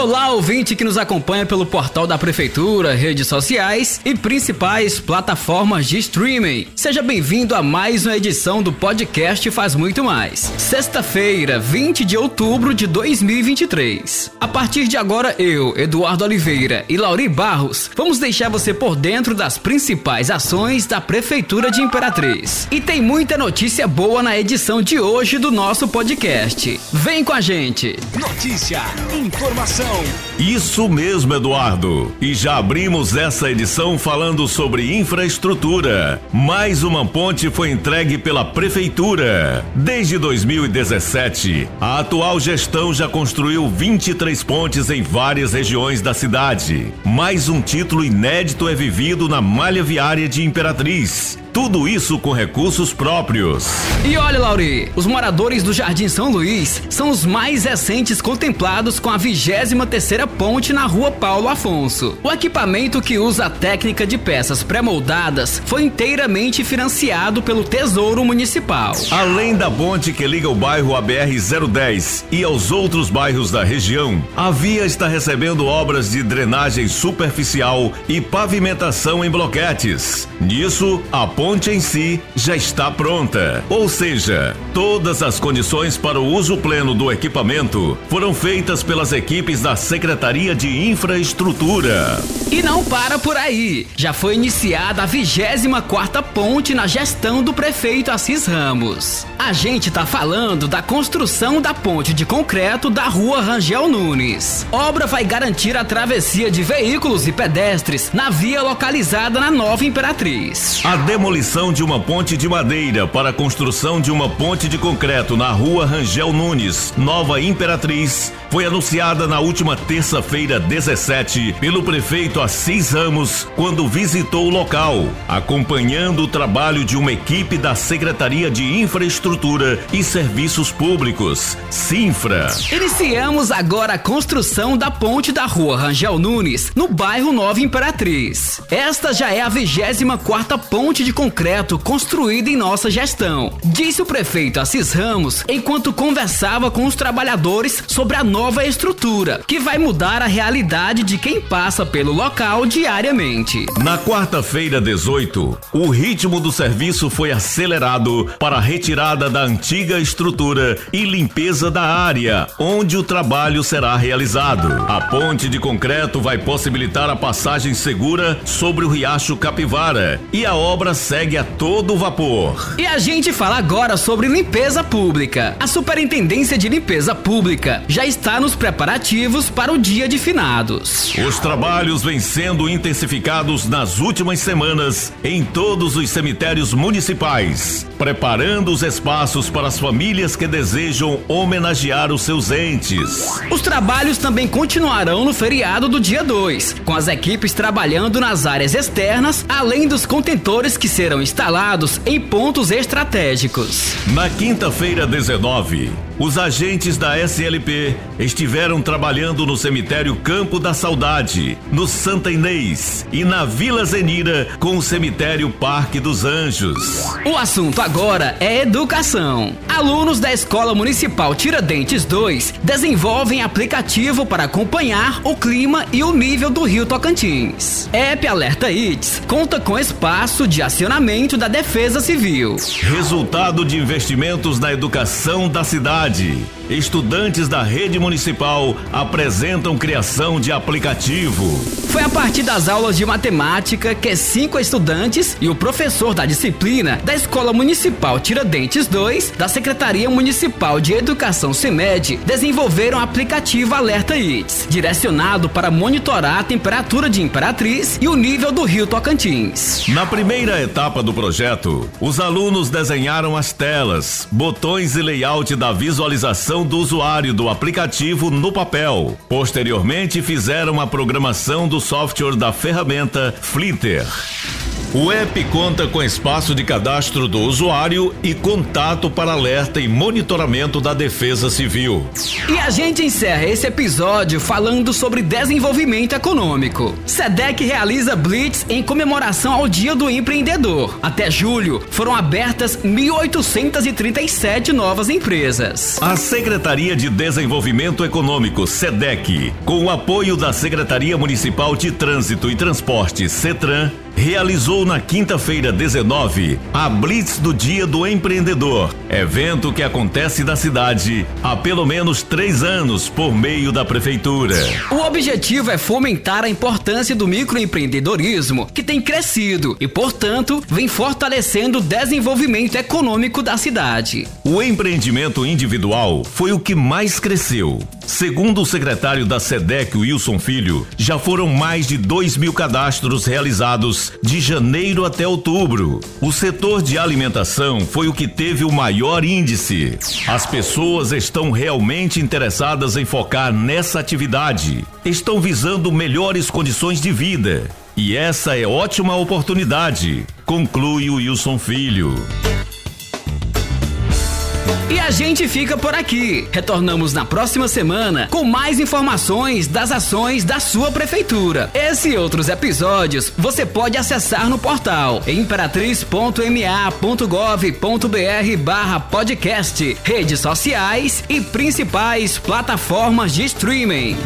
Olá, ouvinte que nos acompanha pelo portal da Prefeitura, redes sociais e principais plataformas de streaming. Seja bem-vindo a mais uma edição do podcast Faz Muito Mais. Sexta-feira, 20 de outubro de 2023. A partir de agora, eu, Eduardo Oliveira e Lauri Barros, vamos deixar você por dentro das principais ações da Prefeitura de Imperatriz. E tem muita notícia boa na edição de hoje do nosso podcast. Vem com a gente! Notícia, informação zone. Isso mesmo, Eduardo. E já abrimos essa edição falando sobre infraestrutura. Mais uma ponte foi entregue pela Prefeitura. Desde 2017, a atual gestão já construiu 23 pontes em várias regiões da cidade. Mais um título inédito é vivido na malha viária de Imperatriz. Tudo isso com recursos próprios. E olha, Lauri, os moradores do Jardim São Luís são os mais recentes contemplados com a 23 terceira ponte na rua Paulo Afonso. O equipamento que usa a técnica de peças pré-moldadas foi inteiramente financiado pelo Tesouro Municipal. Além da ponte que liga o bairro à BR-010 e aos outros bairros da região, a via está recebendo obras de drenagem superficial e pavimentação em bloquetes. Nisso, a ponte em si já está pronta. Ou seja, todas as condições para o uso pleno do equipamento foram feitas pelas equipes da Secretaria de Infraestrutura. E não para por aí. Já foi iniciada a 24 quarta ponte na gestão do prefeito Assis Ramos. A gente tá falando da construção da ponte de concreto da rua Rangel Nunes. Obra vai garantir a travessia de veículos e pedestres na via localizada na Nova Imperatriz. A demolição de uma ponte de madeira para a construção de uma ponte de concreto na rua Rangel Nunes, Nova Imperatriz, foi anunciada na última terça-feira 17 pelo prefeito Assis Ramos quando visitou o local, acompanhando o trabalho de uma equipe da Secretaria de Infraestrutura e Serviços Públicos, Sinfra. Iniciamos agora a construção da ponte da rua Rangel Nunes, no bairro Nova Imperatriz. Esta já é a 24 quarta ponte de concreto construída em nossa gestão, disse o prefeito Assis Ramos enquanto conversava com os trabalhadores sobre a nova estrutura, que vai mudar a realidade de quem passa pelo local diariamente. Na quarta-feira 18, o ritmo do serviço foi acelerado para a retirada da antiga estrutura e limpeza da área onde o trabalho será realizado. A ponte de concreto vai possibilitar a passagem segura sobre o riacho Capivara e a obra segue a todo vapor. E a gente fala agora sobre limpeza pública. A Superintendência de Limpeza Pública já está nos preparativos para o dia de finados. Os trabalhos vêm sendo intensificados nas últimas semanas em todos os cemitérios municipais, preparando os espaços para as famílias que desejam homenagear os seus entes. Os trabalhos também continuarão no feriado do dia 2, com as equipes trabalhando nas áreas externas, além dos contentores que serão instalados em pontos estratégicos. Na quinta-feira 19, os agentes da SLP estiveram trabalhando no cemitério Campo da Saudade, no Santa Inês e na Vila Zenira com o cemitério Parque dos Anjos. O assunto agora é educação. Alunos da Escola Municipal Tiradentes 2 desenvolvem aplicativo para acompanhar o clima e o nível do Rio Tocantins. App Alerta ITS conta com espaço de acionamento da Defesa Civil. Resultado de investimentos na educação da cidade cidade. Estudantes da rede municipal apresentam criação de aplicativo. Foi a partir das aulas de matemática que cinco estudantes e o professor da disciplina da Escola Municipal Tiradentes 2, da Secretaria Municipal de Educação CEMED, desenvolveram o aplicativo Alerta ITS, direcionado para monitorar a temperatura de Imperatriz e o nível do rio Tocantins. Na primeira etapa do projeto, os alunos desenharam as telas, botões e layout da visualização do usuário do aplicativo no papel. Posteriormente, fizeram a programação do software da ferramenta Flitter. O app conta com espaço de cadastro do usuário e contato para alerta e monitoramento da Defesa Civil. E a gente encerra esse episódio falando sobre desenvolvimento econômico. SEDEC realiza Blitz em comemoração ao Dia do Empreendedor. Até julho, foram abertas 1.837 novas empresas. A Secretaria de Desenvolvimento Econômico, SEDEC, com o apoio da Secretaria Municipal de Trânsito e Transporte, CETRAN, realizou na quinta-feira 19 a Blitz do Dia do Empreendedor, evento que acontece na cidade há pelo menos três anos por meio da prefeitura. O objetivo é fomentar a importância do microempreendedorismo, que tem crescido e, portanto, vem fortalecendo o desenvolvimento econômico da cidade. O empreendimento individual foi o que mais cresceu. Segundo o secretário da SEDEC, Wilson Filho, já foram mais de 2 mil cadastros realizados de janeiro até outubro. O setor de alimentação foi o que teve o maior índice. As pessoas estão realmente interessadas em focar nessa atividade. Estão visando melhores condições de vida. E essa é ótima oportunidade, conclui o Wilson Filho. E a gente fica por aqui. Retornamos na próxima semana com mais informações das ações da sua prefeitura. Esse e outros episódios você pode acessar no portal imperatriz.ma.gov.br barra podcast, redes sociais e principais plataformas de streaming.